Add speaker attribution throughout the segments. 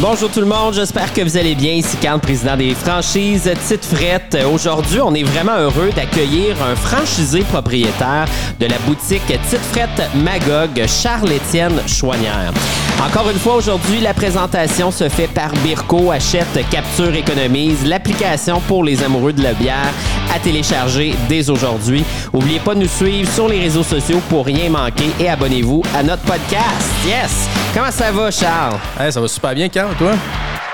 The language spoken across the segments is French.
Speaker 1: Bonjour tout le monde, j'espère que vous allez bien. Ici Carl, président des franchises Tite Frette. Aujourd'hui, on est vraiment heureux d'accueillir un franchisé propriétaire de la boutique Tite Frette Magog, Charles-Étienne Chouanière. Encore une fois, aujourd'hui, la présentation se fait par Birko, achète, capture, économise, l'application pour les amoureux de la bière à télécharger dès aujourd'hui. N'oubliez pas de nous suivre sur les réseaux sociaux pour rien manquer et abonnez-vous à notre podcast. Yes! Comment ça va, Charles?
Speaker 2: Hey, ça va super bien, Carl, toi?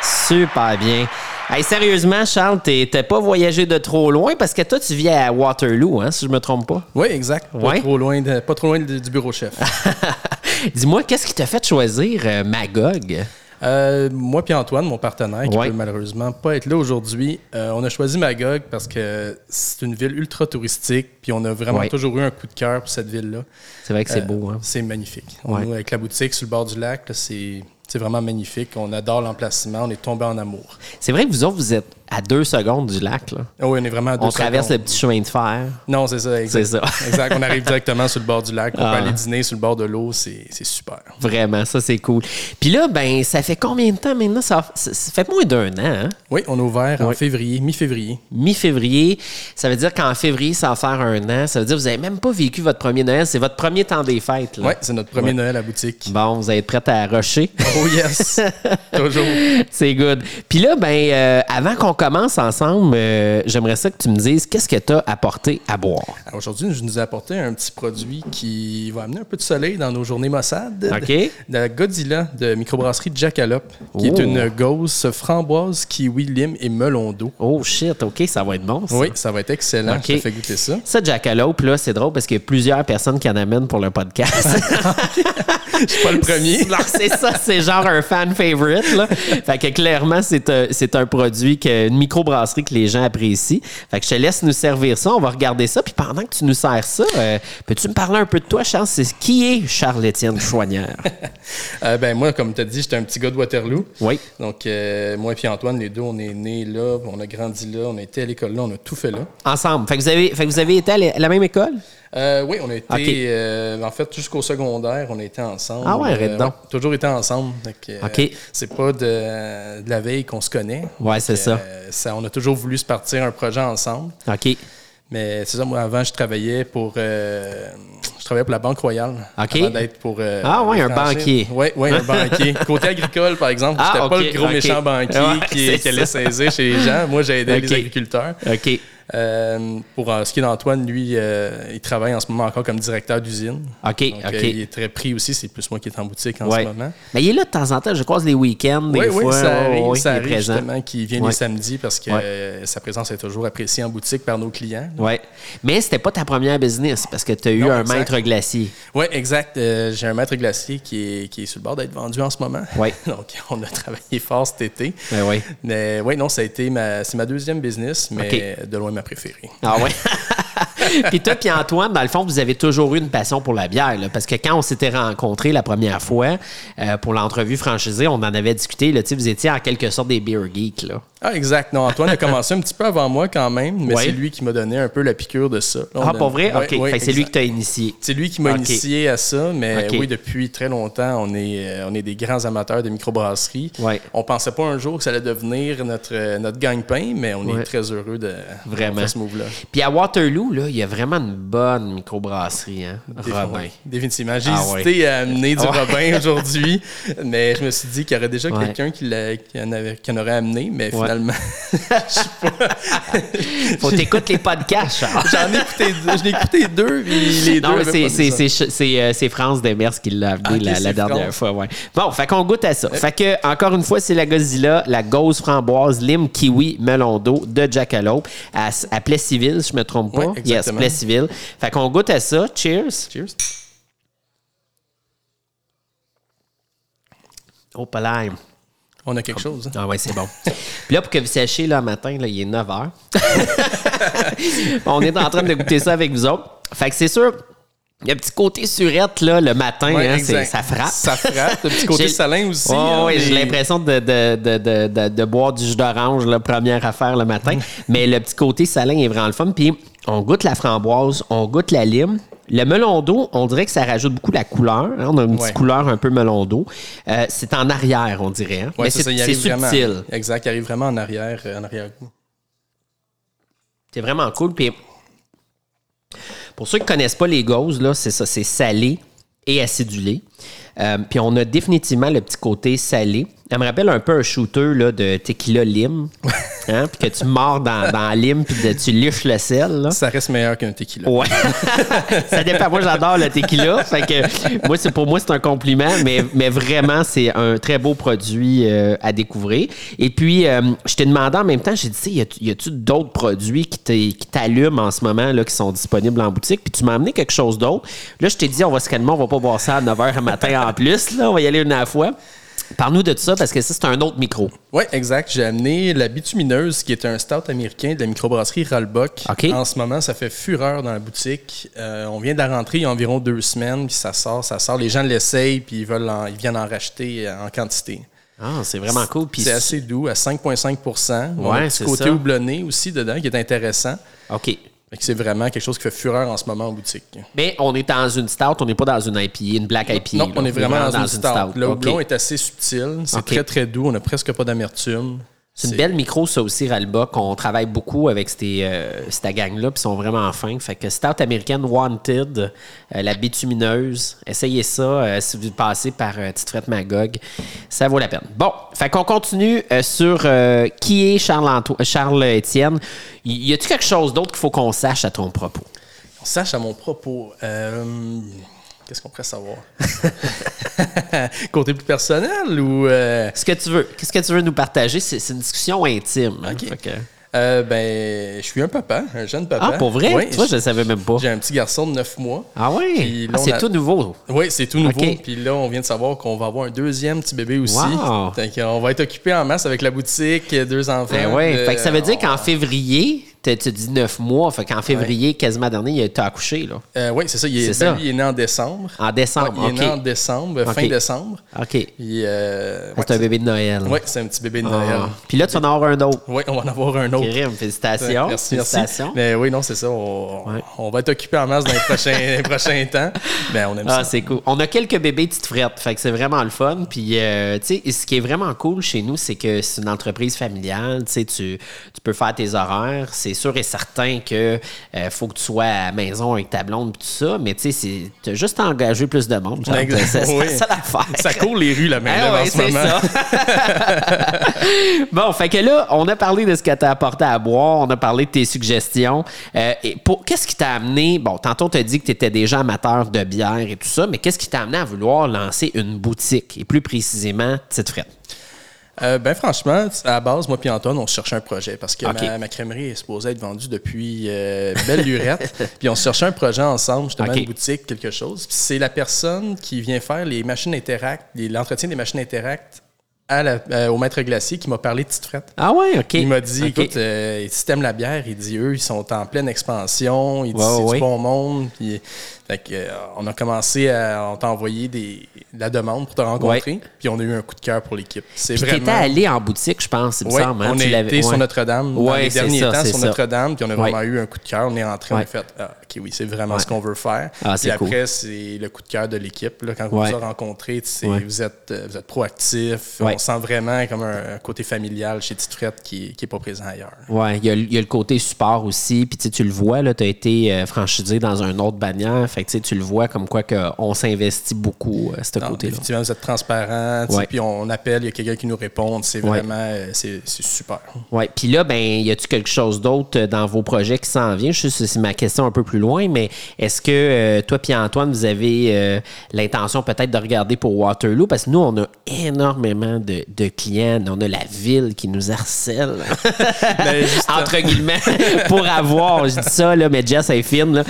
Speaker 1: Super bien. Hey, sérieusement, Charles, t'es t'es pas voyagé de trop loin parce que toi, tu vis à Waterloo, hein, si je me trompe pas.
Speaker 2: Oui, exact. Pas
Speaker 1: Ouais.
Speaker 2: trop loin, de- pas trop loin du du bureau chef.
Speaker 1: Dis-moi, qu'est-ce qui t'a fait choisir euh, Magog?
Speaker 2: Euh, moi puis Antoine, mon partenaire, qui
Speaker 1: Ouais.
Speaker 2: peut malheureusement pas être là aujourd'hui, euh, on a choisi Magog parce que c'est une ville ultra touristique, puis on a vraiment
Speaker 1: Ouais.
Speaker 2: toujours eu un coup de cœur pour cette ville-là.
Speaker 1: C'est vrai que c'est beau, hein?
Speaker 2: C'est magnifique.
Speaker 1: Ouais.
Speaker 2: Nous, avec la boutique sur le bord du lac, c'est vraiment magnifique. On adore l'emplacement, on est tombé en amour.
Speaker 1: C'est vrai que vous autres, vous êtes à deux secondes du lac, là.
Speaker 2: Ah oui, on est vraiment à deux
Speaker 1: On traverse le petit chemin de fer.
Speaker 2: Non, c'est ça, exact.
Speaker 1: C'est ça.
Speaker 2: exact. On arrive directement sur le bord du lac. On
Speaker 1: Ah.
Speaker 2: peut aller dîner sur le bord de l'eau, c'est super.
Speaker 1: Vraiment, ça, c'est cool. Puis là, ben, ça fait combien de temps maintenant? Ça, ça- ça fait moins d'un an, hein?
Speaker 2: Oui, on a ouvert en février, mi-février.
Speaker 1: Mi-février. Ça veut dire qu'en février, ça va faire un an. Ça veut dire que vous n'avez même pas vécu votre premier Noël. C'est votre premier temps des fêtes, là.
Speaker 2: Oui, c'est notre premier. Noël à boutique.
Speaker 1: Bon, vous être prête à rusher.
Speaker 2: Oh yes! Toujours.
Speaker 1: C'est good. Puis là, ben, euh, avant qu'on commence ensemble, euh, j'aimerais ça que tu me dises qu'est-ce que tu as apporté à boire?
Speaker 2: Aujourd'hui, je nous ai apporté un petit produit qui va amener un peu de soleil dans nos journées Mossad.
Speaker 1: OK.
Speaker 2: De, la Godzilla de microbrasserie Jackalope, qui est
Speaker 1: Oh.
Speaker 2: une gauze framboise, kiwi, lime et melon d'eau.
Speaker 1: Oh shit, OK, ça va être bon. Ça.
Speaker 2: Oui, ça va être excellent.
Speaker 1: OK.
Speaker 2: Je te fais goûter ça.
Speaker 1: Ça, Jackalope, là, c'est drôle parce qu'il y a plusieurs personnes qui en amènent pour le podcast.
Speaker 2: Je suis pas le premier.
Speaker 1: Non, c'est ça, c'est genre un fan favorite. Là. Fait que clairement, c'est un, c'est un produit, que, une microbrasserie que les gens apprécient. Fait que je te laisse nous servir ça. On va regarder ça. Puis pendant que tu nous sers ça, euh, peux-tu me parler un peu de toi, Charles? C'est qui est Charles-Étienne Chouanière?
Speaker 2: Euh, ben, moi, comme tu as dit, j'étais un petit gars de Waterloo.
Speaker 1: Oui.
Speaker 2: Donc, euh, moi et Antoine, les deux, on est nés là, on a grandi là, on a été à l'école là, on a tout fait là.
Speaker 1: Ensemble. Fait que vous avez, fait que vous avez été à la même école?
Speaker 2: Euh, oui, on a été, euh, en fait, jusqu'au secondaire, on a été ensemble.
Speaker 1: Ah ouais, donc.
Speaker 2: toujours été ensemble. Que, euh,
Speaker 1: Ok.
Speaker 2: C'est pas de, de la veille qu'on se connaît.
Speaker 1: Ouais, c'est ça.
Speaker 2: euh, ça. On a toujours voulu se partir un projet ensemble.
Speaker 1: OK.
Speaker 2: Mais c'est ça, moi, avant, je travaillais pour, euh, je travaillais pour la Banque Royale.
Speaker 1: Ok.
Speaker 2: Avant d'être pour. euh,
Speaker 1: Ah ouais, un banquier.
Speaker 2: Oui, ouais, un banquier. Côté agricole, par exemple,
Speaker 1: Ah,
Speaker 2: j'étais pas le gros méchant banquier
Speaker 1: Ouais,
Speaker 2: qui, qui allait saisir chez les gens. Moi, j'ai aidé
Speaker 1: Ok.
Speaker 2: les agriculteurs.
Speaker 1: OK.
Speaker 2: Euh, pour euh, ce qui est d'Antoine, lui, euh, il travaille en ce moment encore comme directeur d'usine.
Speaker 1: OK.
Speaker 2: Donc,
Speaker 1: OK.
Speaker 2: euh, il est très pris aussi. C'est plus moi qui est en boutique en
Speaker 1: Ouais.
Speaker 2: ce moment.
Speaker 1: Mais il est là de temps en temps. Je croise les week-ends, des
Speaker 2: Oui, oui,
Speaker 1: fois.
Speaker 2: ça
Speaker 1: Ouais,
Speaker 2: arrive,
Speaker 1: ouais,
Speaker 2: ça
Speaker 1: il est
Speaker 2: arrive justement qu'il vient
Speaker 1: Ouais.
Speaker 2: les samedis parce que
Speaker 1: Ouais.
Speaker 2: euh, sa présence est toujours appréciée en boutique par nos clients.
Speaker 1: Ouais. Mais c'était pas ta première business parce que tu as eu
Speaker 2: Non,
Speaker 1: un
Speaker 2: exact.
Speaker 1: maître glacier.
Speaker 2: Oui, exact. Euh, J'ai un maître glacier qui est, qui est sur le bord d'être vendu en ce moment.
Speaker 1: Ouais.
Speaker 2: Donc, on a travaillé fort cet été.
Speaker 1: Ben oui.
Speaker 2: Mais oui, non, ça a été ma, c'est ma deuxième business, mais de loin ma préférée.
Speaker 1: Ah ouais? puis toi, puis Antoine, dans le fond, vous avez toujours eu une passion pour la bière. parce que quand on s'était rencontrés la première fois euh, pour l'entrevue franchisée, on en avait discuté. Là, vous étiez en quelque sorte des beer geeks. Là.
Speaker 2: Ah, exact. Non, Antoine a commencé un petit peu avant moi quand même, mais
Speaker 1: Ouais.
Speaker 2: c'est lui qui m'a donné un peu la piqûre de ça. Là,
Speaker 1: Ah,
Speaker 2: a-
Speaker 1: pas vrai?
Speaker 2: Ouais,
Speaker 1: OK.
Speaker 2: ouais,
Speaker 1: c'est lui qui t'a initié.
Speaker 2: C'est lui qui m'a initié à ça, mais oui, depuis très longtemps, on est, euh, on est des grands amateurs de microbrasserie. On pensait pas un jour que ça allait devenir notre, euh, notre gagne-pain, mais on est très heureux de
Speaker 1: Vraiment.
Speaker 2: faire ce move-là.
Speaker 1: Puis à Waterloo, là, il y a vraiment une bonne microbrasserie. Hein? Robin.
Speaker 2: Définitivement. J'ai
Speaker 1: Ah
Speaker 2: hésité à amener du. Robin aujourd'hui, mais je me suis dit qu'il y aurait déjà quelqu'un qui, en avait- qui en aurait amené, mais
Speaker 1: Ouais.
Speaker 2: Finalement,
Speaker 1: Faut t'écouter les podcasts,
Speaker 2: j'en ai écouté deux. Je l'ai écouté deux, puis les deux.
Speaker 1: Non, mais c'est- c'est, euh, c'est France Demers qui l'a amené
Speaker 2: Ah,
Speaker 1: la, dernière
Speaker 2: France.
Speaker 1: fois. Ouais. Bon, fait qu'on goûte à ça. Fait que, encore une fois, c'est la Godzilla, la gauze framboise, lime, kiwi, melon d'eau de Jackalope à, à Plessisville, si je me trompe pas.
Speaker 2: Ouais,
Speaker 1: yes. Plessisville. Fait qu'on goûte à ça. Cheers.
Speaker 2: Cheers.
Speaker 1: Oh, palais.
Speaker 2: On a quelque chose. hein?
Speaker 1: Ah ouais, c'est bon. Puis là, pour que vous sachiez, là, matin, là, il est 9 h. On est en train de goûter ça avec vous autres. Fait que c'est sûr, il y a un petit côté surette, là, le matin,
Speaker 2: Ouais,
Speaker 1: hein, ça frappe.
Speaker 2: Ça frappe. Le petit côté salin aussi.
Speaker 1: Ouais,
Speaker 2: hein,
Speaker 1: ouais, j'ai l'impression de, de, de, de, de- de boire du jus d'orange, la première affaire le matin. Mais le petit côté salin est vraiment le fun. Puis on goûte la framboise, on goûte la lime. Le melon d'eau, on dirait que ça rajoute beaucoup la couleur. hein. On a une
Speaker 2: Ouais.
Speaker 1: petite couleur un peu melon d'eau. Euh, c'est en arrière, on dirait. hein.
Speaker 2: Ouais,
Speaker 1: Mais
Speaker 2: c'est vraiment-
Speaker 1: subtil.
Speaker 2: Exact, il arrive vraiment en arrière, euh, en arrière-goût.
Speaker 1: C'est vraiment cool. Puis pour ceux qui connaissent pas les gauzes, là, c'est ça, c'est salé et acidulé. Euh, puis on a définitivement le petit côté salé. Elle me rappelle un peu un shooter là, de tequila lime. Hein, puis que tu mords dans, dans la lime puis de- tu liches le sel. Là.
Speaker 2: Ça reste meilleur qu'un tequila.
Speaker 1: Ouais. ça dépend. Moi, j'adore le tequila. Fait que moi, c'est pour moi, c'est un compliment, mais, mais vraiment, c'est un très beau produit euh, à découvrir. Et puis, euh, je t'ai demandé en même temps, j'ai dit, tu sais, y a- y a-tu d'autres produits qui t'allument en ce moment, là, qui sont disponibles en boutique? Puis tu m'as amené quelque chose d'autre. Là, je t'ai dit, on va se calmer, on va pas boire ça à 9 h le matin en plus. Là, on va y aller une à la fois. Parle-nous de ça parce que ça, c'est un autre micro.
Speaker 2: Oui, exact. J'ai amené la bitumineuse, qui est un stout américain de la microbrasserie Ralbock.
Speaker 1: OK.
Speaker 2: En ce moment, ça fait fureur dans la boutique. Euh, on vient de la rentrer il y a environ deux semaines, puis ça sort, ça sort. Les gens l'essayent, puis ils, veulent en- ils viennent en racheter euh, en quantité.
Speaker 1: Ah, c'est vraiment cool. Puis
Speaker 2: C'est assez doux, à 5,5 On a
Speaker 1: Ouais,
Speaker 2: un petit
Speaker 1: c'est
Speaker 2: côté
Speaker 1: ça.
Speaker 2: houblonné aussi dedans, qui est intéressant.
Speaker 1: OK.
Speaker 2: C'est vraiment quelque chose qui fait fureur en ce moment en boutique.
Speaker 1: Mais on est dans une stout, on n'est pas dans une IPA, une black IPA.
Speaker 2: Non,
Speaker 1: là.
Speaker 2: on est vraiment dans, une stout. Le houblon est assez subtil, c'est très très doux, on n'a presque pas d'amertume.
Speaker 1: C'est une belle micro, ça aussi, Ralba, qu'on travaille beaucoup avec euh, cette gang-là, puis ils sont vraiment fins. Fait que Stout américaine Wanted, euh, la bitumineuse, essayez ça euh, si vous passez par euh, Tite Magog. Ça vaut la peine. Bon, fait qu'on continue sur qui est Charles, Anto- Charles y a-t-il quelque chose d'autre qu'il faut qu'on sache à ton propos?
Speaker 2: On sache à mon propos. Qu'est-ce qu'on pourrait savoir? Côté plus personnel ou. euh,
Speaker 1: Ce que tu veux. Qu'est-ce que tu veux nous partager? C'est une discussion intime. hein. Que-
Speaker 2: euh, ben, je suis un papa, un jeune papa.
Speaker 1: Ah, pour vrai?
Speaker 2: Oui,
Speaker 1: tu vois, je ne savais même pas.
Speaker 2: J'ai un petit garçon de 9 mois.
Speaker 1: Ah oui? Ah, c'est
Speaker 2: a-
Speaker 1: tout nouveau.
Speaker 2: Oui, c'est tout nouveau.
Speaker 1: Ok.
Speaker 2: Puis là, on vient de savoir qu'on va avoir un deuxième petit bébé aussi.
Speaker 1: Wow.
Speaker 2: Donc, on va être occupé en masse avec la boutique, deux enfants.
Speaker 1: Ben oui.
Speaker 2: Euh,
Speaker 1: fait que ça veut dire
Speaker 2: on-
Speaker 1: qu'en février, tu tu dis neuf mois, fait qu'en février, quasiment dernier, il a été accouché, là.
Speaker 2: Euh, oui, c'est ça. Il est, ben,
Speaker 1: ça.
Speaker 2: lui, il est né en décembre.
Speaker 1: En décembre,
Speaker 2: Ouais, il est né en décembre, fin décembre.
Speaker 1: OK.
Speaker 2: Euh,
Speaker 1: C'est un bébé de Noël.
Speaker 2: Oui, c'est un petit bébé de
Speaker 1: Ah.
Speaker 2: Noël.
Speaker 1: Puis là, tu vas en avoir un autre.
Speaker 2: Oui, on va en avoir un autre.
Speaker 1: Félicitations.
Speaker 2: Merci, merci.
Speaker 1: félicitations.
Speaker 2: Mais oui, non, c'est ça. On, va être occupé en masse dans les prochains, les prochains temps. Ben, on aime
Speaker 1: Ah,
Speaker 2: ça.
Speaker 1: c'est cool. On a quelques bébés petites frettes, fait que c'est vraiment le fun. Puis, euh, tu sais, ce qui est vraiment cool chez nous, c'est que c'est une entreprise familiale. Tu sais, tu tu peux faire tes horaires. C'est sûr et certain que euh, faut que tu sois à la maison avec ta blonde et tout ça, mais tu sais, tu as juste à engager plus de monde. genre.
Speaker 2: Oui.
Speaker 1: ça l'affaire.
Speaker 2: Ça court les rues, la main
Speaker 1: Ah ouais,
Speaker 2: en ce moment.
Speaker 1: ça. bon, fait que là, on a parlé de ce que t'as apporté à boire, on a parlé de tes suggestions. Euh, et pour qu'est-ce qui t'a amené Bon, tantôt t'as dit que t'étais déjà amateur de bière et tout ça, mais qu'est-ce qui t'a amené à vouloir lancer une boutique et plus précisément Petite Frette?
Speaker 2: Euh, ben franchement, à la base, moi et Antoine, on cherchait un projet parce que ma, ma crèmerie est supposée être vendue depuis euh, belle lurette. puis on cherchait un projet ensemble, justement,
Speaker 1: Ok.
Speaker 2: une boutique, quelque chose. Puis c'est la personne qui vient faire les machines Interact, l'entretien des machines Interact à la- euh, au maître glacier qui m'a parlé de Petite Frette.
Speaker 1: Ah ouais, ok.
Speaker 2: Il m'a dit, écoute, euh, si t'aimes la bière, il dit, eux, ils sont en pleine expansion, il dit,
Speaker 1: Ouais,
Speaker 2: c'est
Speaker 1: ouais.
Speaker 2: du bon monde. Puis, fait que, euh, on a commencé à, on t'a envoyé des, la demande pour te rencontrer, puis on a eu un coup de cœur pour l'équipe. C'est
Speaker 1: Puis
Speaker 2: vraiment...
Speaker 1: t'étais allé en boutique, je pense, il me
Speaker 2: Oui,
Speaker 1: semble. hein,
Speaker 2: on
Speaker 1: tu
Speaker 2: été sur
Speaker 1: ouais.
Speaker 2: Notre-Dame dans
Speaker 1: Ouais,
Speaker 2: les
Speaker 1: c'est
Speaker 2: derniers
Speaker 1: ça,
Speaker 2: temps sur
Speaker 1: ça.
Speaker 2: Notre-Dame, puis on a vraiment
Speaker 1: Ouais.
Speaker 2: eu un coup de cœur. On est entré, on
Speaker 1: Ouais.
Speaker 2: a fait ah, OK, oui, c'est vraiment
Speaker 1: Ouais.
Speaker 2: ce qu'on veut faire.
Speaker 1: Ah,
Speaker 2: puis
Speaker 1: cool.
Speaker 2: après, c'est le coup de cœur de l'équipe. là, Quand on
Speaker 1: Ouais.
Speaker 2: vous a
Speaker 1: Ouais.
Speaker 2: vous, êtes, euh, vous êtes proactifs. On sent vraiment comme un, un côté familial chez Tite Frette qui n'est pas présent ailleurs.
Speaker 1: Ouais, il y, a le- il y a le côté support aussi. Puis tu le vois, tu as été euh, franchisé dans une autre bannière. Fait que tu le vois comme quoi que on s'investit beaucoup à ce
Speaker 2: Non,
Speaker 1: côté-là.
Speaker 2: effectivement, vous êtes transparent. Puis on appelle, il y a quelqu'un qui nous répond. C'est vraiment euh, c'est super.
Speaker 1: Ouais. Puis là, ben, y a-tu quelque chose d'autre euh, dans vos projets qui s'en vient? Je sais que c'est ma question un peu plus loin, mais est-ce que euh, toi puis Antoine, vous avez euh, l'intention peut-être de regarder pour Waterloo? Parce que nous, on a énormément de, de clients. On a la ville qui nous harcèle.
Speaker 2: Ben,
Speaker 1: entre guillemets, pour avoir. Je dis ça, là, mais Jess est fine. là.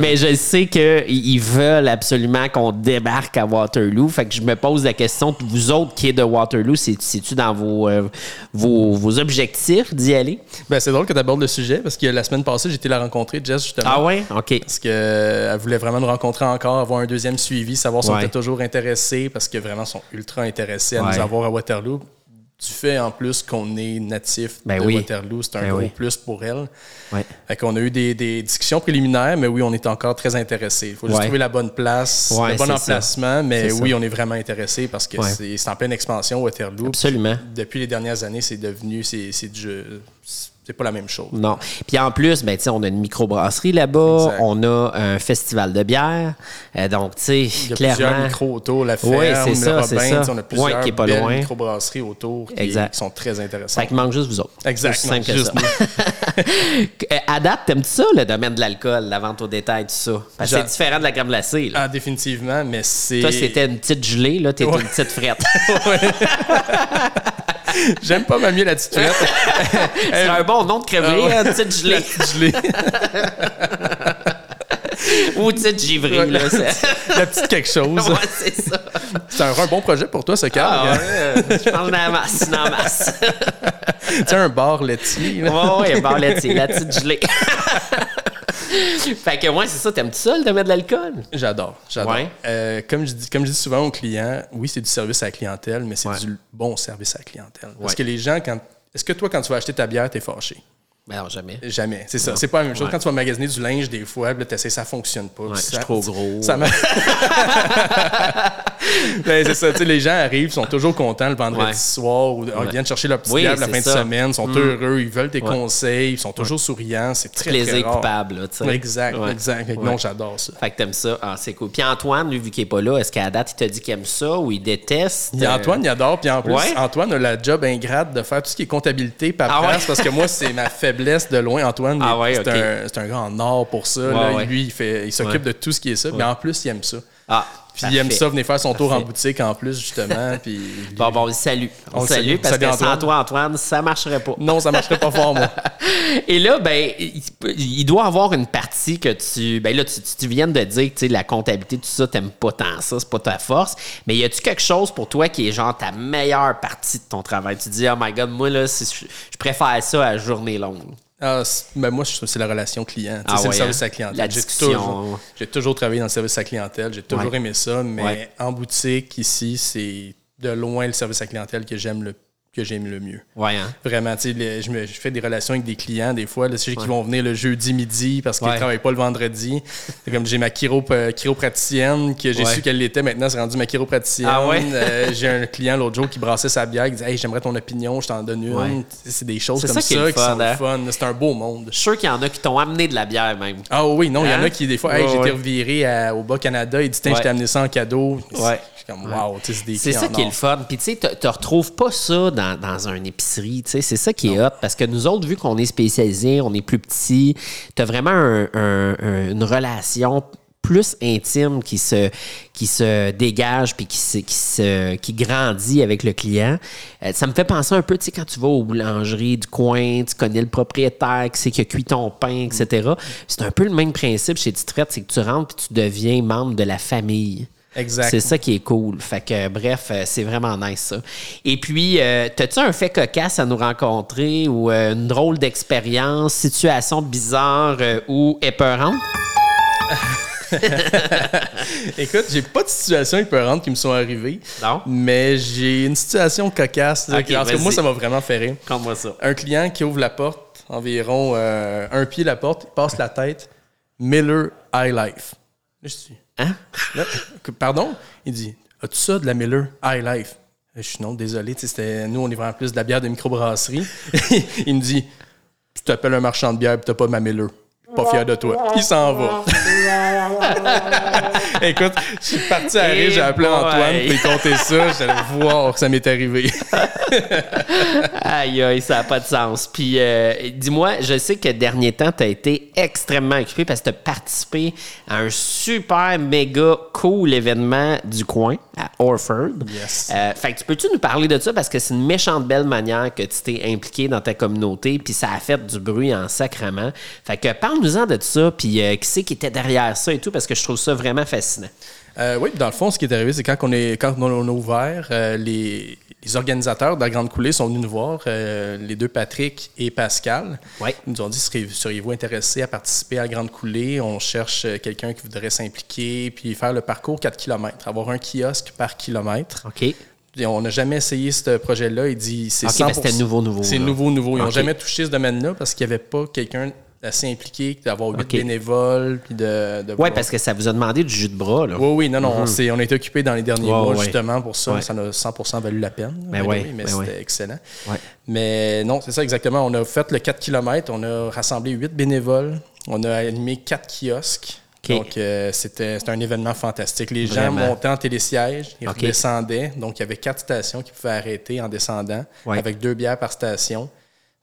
Speaker 1: Mais, je sais qu'ils veulent absolument qu'on débarque à Waterloo. Fait que je me pose la question, vous autres qui êtes de Waterloo, c'est- c'est-tu dans vos, euh, vos, vos objectifs d'y aller?
Speaker 2: Ben, c'est drôle que tu abordes le sujet parce que la semaine passée, j'ai été la rencontrer, Jess, justement.
Speaker 1: Ah ouais? OK.
Speaker 2: Parce qu'elle voulait vraiment nous rencontrer encore, avoir un deuxième suivi, savoir si on était toujours intéressés, parce que vraiment, ils sont ultra intéressés à
Speaker 1: Ouais.
Speaker 2: nous avoir à Waterloo. du fait en plus qu'on est natif
Speaker 1: Ben
Speaker 2: de
Speaker 1: oui.
Speaker 2: Waterloo, c'est un
Speaker 1: Ben
Speaker 2: gros
Speaker 1: oui.
Speaker 2: plus pour elle.
Speaker 1: Ouais.
Speaker 2: Fait qu'on a eu des, des discussions préliminaires, mais oui, on est encore très intéressés. Il faut juste trouver la bonne place, le bon emplacement, mais oui,
Speaker 1: ça.
Speaker 2: on est vraiment intéressés parce que c'est en pleine expansion, Waterloo.
Speaker 1: Absolument.
Speaker 2: Depuis les dernières années, c'est devenu, c'est du- c'est pas la même chose.
Speaker 1: Non. Puis en plus, ben, on a une microbrasserie là-bas, on a un festival de bière. Euh, donc, tu sais,
Speaker 2: Il y a
Speaker 1: clairement.
Speaker 2: plusieurs micros autour, la ferme,
Speaker 1: Oui, c'est
Speaker 2: le
Speaker 1: ça,
Speaker 2: Robin,
Speaker 1: ça.
Speaker 2: on a plusieurs
Speaker 1: Ouais, qui est pas
Speaker 2: belles
Speaker 1: loin.
Speaker 2: microbrasseries autour qui,
Speaker 1: Exact.
Speaker 2: qui sont très
Speaker 1: Fait
Speaker 2: intéressantes.
Speaker 1: qu'il manque juste vous autres.
Speaker 2: Exact,
Speaker 1: C'est aussi simple que
Speaker 2: juste
Speaker 1: ça. Euh, à date, t'aimes-tu ça, le domaine de l'alcool, la vente au détail, tout ça? Parce que c'est différent de la crème glacée. Là.
Speaker 2: Ah, définitivement, mais c'est...
Speaker 1: Toi, c'était une petite gelée, là, t'es
Speaker 2: Ouais.
Speaker 1: une petite frette.
Speaker 2: J'aime pas mal mieux la petite
Speaker 1: c'est un bon nom de crèmerie,
Speaker 2: Ah ouais.
Speaker 1: hein, petite gelée.
Speaker 2: la petite gelée.
Speaker 1: Ou petite givrée, là. c'est-
Speaker 2: la petite quelque chose.
Speaker 1: ouais, c'est ça.
Speaker 2: C'est un, un bon projet pour toi, ce
Speaker 1: Ah,
Speaker 2: cadre.
Speaker 1: ouais, euh, je dans la masse, dans la masse.
Speaker 2: Tu un bar laitier. là.
Speaker 1: Ouais, ouais, bar laitier, la petite gelée. fait que, ouais, c'est ça. T'aimes-tu ça, le domaine de l'alcool?
Speaker 2: J'adore, j'adore.
Speaker 1: Ouais.
Speaker 2: Euh, comme, je dis, comme je dis souvent aux clients, oui, c'est du service à la clientèle, mais c'est
Speaker 1: Ouais.
Speaker 2: du bon service à la clientèle. Parce que les gens, quand. Est-ce que toi, quand tu vas acheter ta bière, t'es fâché?
Speaker 1: Ben non, jamais.
Speaker 2: Jamais. C'est ça. C'est pas la même chose.
Speaker 1: Ouais.
Speaker 2: Quand tu vas magasiner du linge, des fois, puis là, t'essaies, ça fonctionne pas.
Speaker 1: Ouais,
Speaker 2: ça-
Speaker 1: trop gros.
Speaker 2: Ça m'a- Ben, c'est ça. Tu sais, les gens arrivent, sont toujours contents le vendredi
Speaker 1: Ouais.
Speaker 2: soir ou ils viennent chercher leur petite
Speaker 1: Oui,
Speaker 2: bière la fin de
Speaker 1: ça. Mm.
Speaker 2: semaine, sont heureux, ils veulent tes conseils, ils sont toujours souriants. C'est très,
Speaker 1: Plaisir
Speaker 2: très rare.
Speaker 1: coupable, là, tu sais.
Speaker 2: Exact, exact. Non, j'adore ça.
Speaker 1: Fait que t'aimes ça. Ah, c'est cool. Puis Antoine, lui, vu qu'il est pas là, est-ce qu'à la date, il t'a dit qu'il aime ça ou il déteste?
Speaker 2: A Antoine, il adore. Puis en plus. Antoine a la job ingrate de faire tout ce qui est comptabilité, paperasse,
Speaker 1: Ah
Speaker 2: parce que moi, c'est ma faiblesse de loin. Antoine,
Speaker 1: Ah ouais,
Speaker 2: c'est un, en or pour ça.
Speaker 1: Ouais,
Speaker 2: là.
Speaker 1: ouais.
Speaker 2: Lui, il, fait, il s'occupe de tout ce qui est ça. Mais en plus, il aime ça.
Speaker 1: Ah,
Speaker 2: Puis il aime ça, venir faire son tour en boutique en plus, justement. Puis
Speaker 1: Bon, bon, on le salue. On,
Speaker 2: On
Speaker 1: le salue
Speaker 2: salue.
Speaker 1: parce que sans toi, Antoine, ça marcherait pas.
Speaker 2: non, ça marcherait pas fort, moi.
Speaker 1: Et là, ben, il, il doit avoir une partie que tu. Ben là, tu, viens de dire que tu sais, la comptabilité, tout ça, t'aimes pas tant ça, c'est pas ta force. Mais y a-tu quelque chose pour toi qui est genre ta meilleure partie de ton travail? Tu dis, oh my god, moi, là, je préfère ça à journée longue.
Speaker 2: Ah, ben moi, c'est la relation client.
Speaker 1: Ah
Speaker 2: c'est
Speaker 1: ouais,
Speaker 2: le service
Speaker 1: hein?
Speaker 2: à clientèle. J'ai toujours, travaillé dans le service à clientèle. J'ai toujours
Speaker 1: Ouais.
Speaker 2: aimé ça. Mais
Speaker 1: Ouais.
Speaker 2: en boutique, ici, c'est de loin le service à clientèle que j'aime le, que j'aime le mieux.
Speaker 1: Ouais, hein?
Speaker 2: Vraiment, tu sais, je, me- je fais des relations avec des clients des fois. Là, sais, qui vont venir le jeudi midi parce qu'ils ne
Speaker 1: Ouais.
Speaker 2: travaillent pas le vendredi. C'est comme j'ai ma chiro, euh, chiropraticienne que j'ai
Speaker 1: Ouais.
Speaker 2: su qu'elle l'était. Maintenant, c'est rendu ma chiropraticienne.
Speaker 1: Ah ouais?
Speaker 2: Euh, j'ai un client l'autre jour qui brassait sa bière. qui disait Hey, j'aimerais ton opinion, je t'en donne une. C'est des choses
Speaker 1: C'est
Speaker 2: comme
Speaker 1: ça qui est
Speaker 2: qui,
Speaker 1: fun,
Speaker 2: sont
Speaker 1: hein?
Speaker 2: fun. C'est un beau monde.
Speaker 1: Je suis sûr qu'il y en a qui t'ont amené de la bière même.
Speaker 2: Ah oui, non, il y en
Speaker 1: Hein?
Speaker 2: a qui, des fois, hey,
Speaker 1: Ouais,
Speaker 2: j'ai été
Speaker 1: ouais.
Speaker 2: reviré à- au Bas-Canada, il dit, tiens, je t'ai amené ça en cadeau.
Speaker 1: Ouais.
Speaker 2: Je suis comme, wow, tu sais, c'est des
Speaker 1: C'est ça qui est le fun. Puis tu sais, tu retrouves pas ça dans, dans une épicerie. Tu sais, c'est ça qui est hot. Parce que nous autres, vu qu'on est spécialisés, on est plus petits, tu as vraiment un- un- un- une relation plus intime qui se, qui se dégage puis qui, se, qui, se- qui grandit avec le client. Euh, ça me fait penser un peu, tu sais, quand tu vas aux boulangeries du coin, tu connais le propriétaire, qui c'est qui a cuit ton pain, etc. C'est un peu le même principe chez Titret, c'est que tu rentres puis tu deviens membre de la famille.
Speaker 2: Exact.
Speaker 1: C'est ça qui est cool. Fait que, bref, euh, c'est vraiment nice, ça. Et puis, euh, t'as-tu un fait cocasse à nous rencontrer ou euh, une drôle d'expérience, situation bizarre euh, ou épeurante?
Speaker 2: Écoute, j'ai pas de situation épeurante qui me sont arrivées.
Speaker 1: Non?
Speaker 2: Mais j'ai une situation cocasse. là,
Speaker 1: Ok,
Speaker 2: qui- en tout cas,
Speaker 1: vas-y.
Speaker 2: moi, ça m'a vraiment fait rire.
Speaker 1: Conte-moi ça.
Speaker 2: Un client qui ouvre la porte, environ euh, un pied la porte, il passe la tête, Miller High Life. Là, je dis,
Speaker 1: Hein?
Speaker 2: Pardon? Il dit As-tu ça de la Miller High Life? Je suis non, désolé. Nous, on est vraiment plus de la bière de microbrasserie. il me dit Tu t'appelles un marchand de bière et t'as pas ma Miller. Pas fier de toi. Il s'en va. Écoute, je suis parti à rire, j'ai appelé
Speaker 1: boy.
Speaker 2: Antoine lui compter ça. J'allais voir que ça m'est arrivé.
Speaker 1: Aïe, aïe, ça n'a pas de sens. Puis, euh, dis-moi, je sais que dernier temps, tu as été extrêmement occupé parce que tu as participé à un super méga cool événement du coin à Orford.
Speaker 2: Yes.
Speaker 1: Euh, fait que tu peux-tu nous parler de ça? Parce que c'est une méchante belle manière que tu t'es impliqué dans ta communauté puis ça a fait du bruit en sacrement. Fait que parle-nous-en de ça puis euh, qui c'est qui était derrière ça et tout parce que je trouve ça vraiment fascinant.
Speaker 2: Euh, oui, dans le fond, ce qui est arrivé, c'est quand on, est, quand on a ouvert, euh, les, les organisateurs de la Grande Coulée sont venus nous voir, euh, les deux Patrick et Pascal.
Speaker 1: Ouais.
Speaker 2: Ils nous ont dit seriez-vous intéressés à participer à la Grande Coulée? On cherche quelqu'un qui voudrait s'impliquer puis faire le parcours 4 km, avoir un kiosque par kilomètre.
Speaker 1: OK.
Speaker 2: On n'a jamais essayé ce projet-là. Il dit c'est
Speaker 1: Ok,
Speaker 2: 100%.
Speaker 1: mais c'était nouveau, nouveau,
Speaker 2: C'est nouveau, nouveau. Ils n'ont jamais touché ce domaine-là parce qu'il n'y avait pas quelqu'un assez impliqué, d'avoir huit bénévoles, puis de, de
Speaker 1: Ouais, parce que ça vous a demandé du jus de bras, là.
Speaker 2: Oui, oui, non, non, on, s'est- on a été occupé dans les derniers mois
Speaker 1: ouais.
Speaker 2: justement pour ça.
Speaker 1: Ouais.
Speaker 2: Ça a 100% valu la peine.
Speaker 1: Ben
Speaker 2: the
Speaker 1: ouais,
Speaker 2: way, mais
Speaker 1: ben
Speaker 2: c'était excellent. Mais non, c'est ça exactement. On a fait le 4 km, on a rassemblé 8 bénévoles, on a animé 4 kiosques. Donc, euh, c'était un événement fantastique. Les gens montaient en télésiège, ils
Speaker 1: OK.
Speaker 2: redescendaient. Donc, il y avait quatre stations qui pouvaient arrêter en descendant,
Speaker 1: Ouais.
Speaker 2: avec deux bières par station.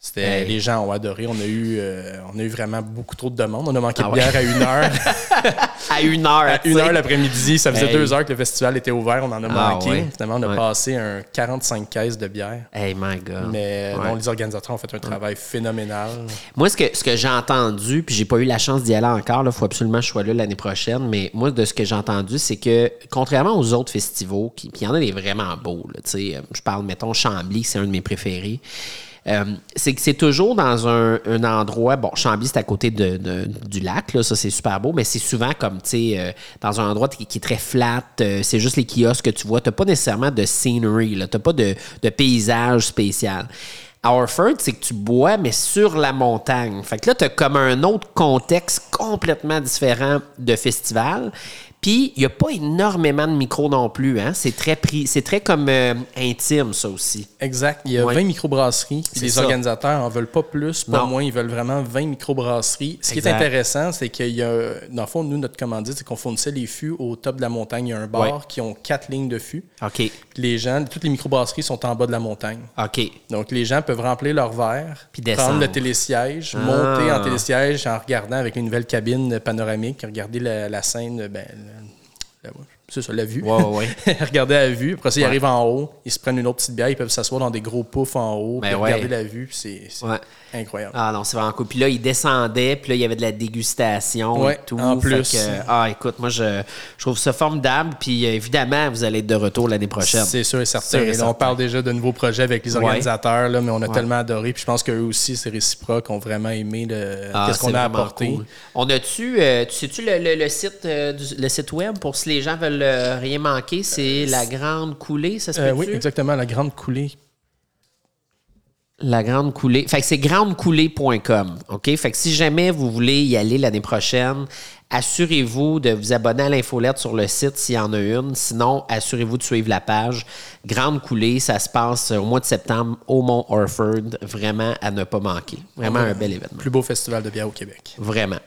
Speaker 2: C'était,
Speaker 1: Hey.
Speaker 2: Les gens ont adoré. On a, eu, euh, on a eu vraiment beaucoup trop de demandes. On a manqué
Speaker 1: Ah
Speaker 2: de
Speaker 1: ouais.
Speaker 2: bière à une heure.
Speaker 1: À une heure,
Speaker 2: À une heure l'après-midi, ça faisait
Speaker 1: Hey.
Speaker 2: deux heures que le festival était ouvert, on en a
Speaker 1: Ah
Speaker 2: manqué.
Speaker 1: ouais.
Speaker 2: Finalement, on a
Speaker 1: Ouais.
Speaker 2: passé un 45 caisses de bière.
Speaker 1: Hey, my God.
Speaker 2: Mais
Speaker 1: Ouais.
Speaker 2: non, les organisateurs ont fait un travail phénoménal.
Speaker 1: Moi, ce que, ce que j'ai entendu, puis j'ai pas eu la chance d'y aller encore, il faut absolument que je sois là l'année prochaine, mais moi, de ce que j'ai entendu, c'est que, contrairement aux autres festivals, qui- puis il y en a des vraiment beaux, là, euh, je parle, mettons, Chambly, c'est un de mes préférés, euh, c'est que c'est toujours dans un, endroit, bon, Chambly, c'est à côté de, du lac, là, ça, c'est super beau, mais c'est souvent comme, tu sais, euh, dans un endroit qui, est très flat, euh, c'est juste les kiosques que tu vois, t'as pas nécessairement de scenery, t'as pas de, de paysage spécial. À Orford, c'est que tu bois, mais sur la montagne. Fait que là, tu as comme un autre contexte complètement différent de festival. Puis, il n'y a pas énormément de micros non plus. Hein? C'est très, c'est très comme euh, intime, ça aussi.
Speaker 2: Exact. Il y a
Speaker 1: Ouais.
Speaker 2: 20 microbrasseries. Les
Speaker 1: ça.
Speaker 2: organisateurs en veulent pas plus, pas
Speaker 1: Non.
Speaker 2: moins. Ils veulent vraiment 20 microbrasseries. Ce qui est intéressant, c'est qu'il y a, dans le fond, nous, notre commandite, c'est qu'on fournissait les fûts au top de la montagne. Il y a un bar
Speaker 1: Ouais.
Speaker 2: qui ont quatre lignes de fûts.
Speaker 1: OK.
Speaker 2: Les gens, toutes les microbrasseries sont en bas de la montagne.
Speaker 1: OK.
Speaker 2: Donc, les gens peuvent remplir leur verre,
Speaker 1: Puis
Speaker 2: prendre le télésiège,
Speaker 1: Ah.
Speaker 2: monter en télésiège en regardant avec les nouvelles cabines panoramiques, regarder la, la scène, ben, la, la- c'est ça, la vue.
Speaker 1: Ouais, ouais,
Speaker 2: regarder la vue. Après ça, ils
Speaker 1: Ouais.
Speaker 2: arrivent en haut, ils se prennent une autre petite bière, ils peuvent s'asseoir dans des gros poufs en haut,
Speaker 1: Ben
Speaker 2: puis regarder la vue. C'est incroyable.
Speaker 1: Ah non, c'est vraiment cool. Puis là, il descendait, puis là, il y avait de la dégustation et tout.
Speaker 2: en plus.
Speaker 1: que, ah, écoute, moi, je, je trouve ça formidable. Puis euh, évidemment, vous allez être de retour l'année prochaine.
Speaker 2: C'est sûr et certain.
Speaker 1: Et
Speaker 2: on parle déjà de nouveaux projets avec les organisateurs, là, mais on a tellement adoré. Puis je pense qu'eux aussi, c'est réciproque, ont vraiment aimé le,
Speaker 1: Ah,
Speaker 2: qu'est-ce qu'on a apporté.
Speaker 1: cool. On a-tu, euh, tu sais-tu le, le- le site, euh, du- le site web pour si les gens veulent euh, rien manquer, c'est la grande coulée, ça se
Speaker 2: Euh,
Speaker 1: peut
Speaker 2: oui, exactement, la grande coulée.
Speaker 1: La grande coulée. Fait que c'est grandecoulée.com. OK? Fait que si jamais vous voulez y aller l'année prochaine, assurez-vous de vous abonner à l'infolette sur le site s'il y en a une. Sinon, assurez-vous de suivre la page. Grande coulée, ça se passe au mois de septembre au Mont Orford. Vraiment à ne pas manquer. Vraiment un bel événement.
Speaker 2: Plus beau festival de bière au Québec.
Speaker 1: Vraiment.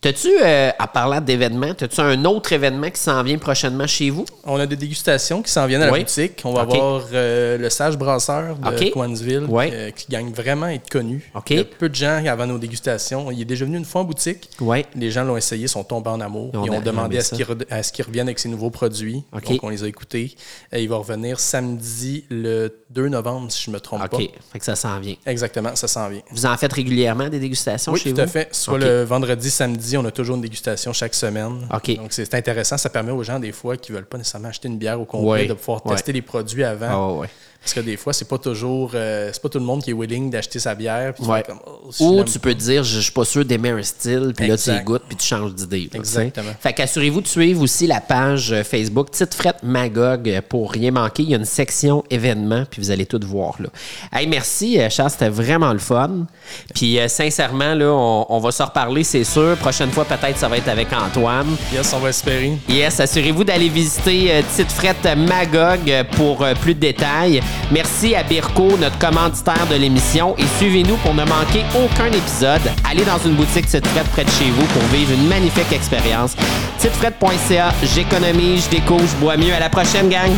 Speaker 1: T'as-tu, euh, en parlant d'événements, as-tu un autre événement qui s'en vient prochainement chez vous?
Speaker 2: On a des dégustations qui s'en viennent à la
Speaker 1: Oui.
Speaker 2: boutique. On va
Speaker 1: OK.
Speaker 2: avoir euh, le Sage Brasseur de
Speaker 1: OK.
Speaker 2: Coansville
Speaker 1: Ouais.
Speaker 2: euh, qui gagne vraiment à être connu. Il y a peu de gens avant nos dégustations. Il est déjà venu une fois en boutique.
Speaker 1: Oui.
Speaker 2: Les gens l'ont essayé, sont tombés en amour.
Speaker 1: Ils ont
Speaker 2: Ils ont
Speaker 1: aimé
Speaker 2: demandé à ce qu'ils re- à ce qu'ils reviennent avec ses nouveaux produits.
Speaker 1: OK.
Speaker 2: Donc, on les a écoutés. Et il va revenir samedi le 2 novembre, si je ne me trompe
Speaker 1: OK.
Speaker 2: pas.
Speaker 1: Fait que ça s'en vient.
Speaker 2: Exactement, ça s'en vient.
Speaker 1: Vous en faites régulièrement des dégustations
Speaker 2: Oui,
Speaker 1: chez
Speaker 2: tout
Speaker 1: vous?
Speaker 2: à fait. Soit
Speaker 1: OK.
Speaker 2: le vendredi, samedi, on a toujours une dégustation chaque semaine.
Speaker 1: OK.
Speaker 2: Donc, c'est intéressant. Ça permet aux gens, des fois, qui ne veulent pas nécessairement acheter une bière au complet, de pouvoir tester les produits avant.
Speaker 1: Ah ouais.
Speaker 2: Parce que des fois, c'est pas toujours. euh, c'est pas tout le monde qui est willing d'acheter sa bière. Puis
Speaker 1: Ouais.
Speaker 2: comme, oh, si
Speaker 1: Ou tu peux te dire, je, je suis pas sûr d'aimer un style, puis là, tu y goûtes, puis tu changes d'idée. là.
Speaker 2: Exactement.
Speaker 1: Fait qu'assurez-vous de suivre aussi la page euh, Facebook Tite Frette Magog euh, pour rien manquer. Il y a une section événements, puis vous allez tout voir là. Hey, merci, Charles, c'était vraiment le fun. Puis euh, sincèrement, là, on, on va se reparler, c'est sûr. Prochaine fois, peut-être, ça va être avec Antoine.
Speaker 2: Yes, on va espérer.
Speaker 1: Yes, assurez-vous d'aller visiter euh, Tite Frette Magog pour plus de détails. Merci à Birko, notre commanditaire de l'émission. Et suivez-nous pour ne manquer aucun épisode. Allez dans une boutique Tite Frette près de chez vous pour vivre une magnifique expérience. Titefrette.ca, j'économise, je découvre, je bois mieux. À la prochaine, gang!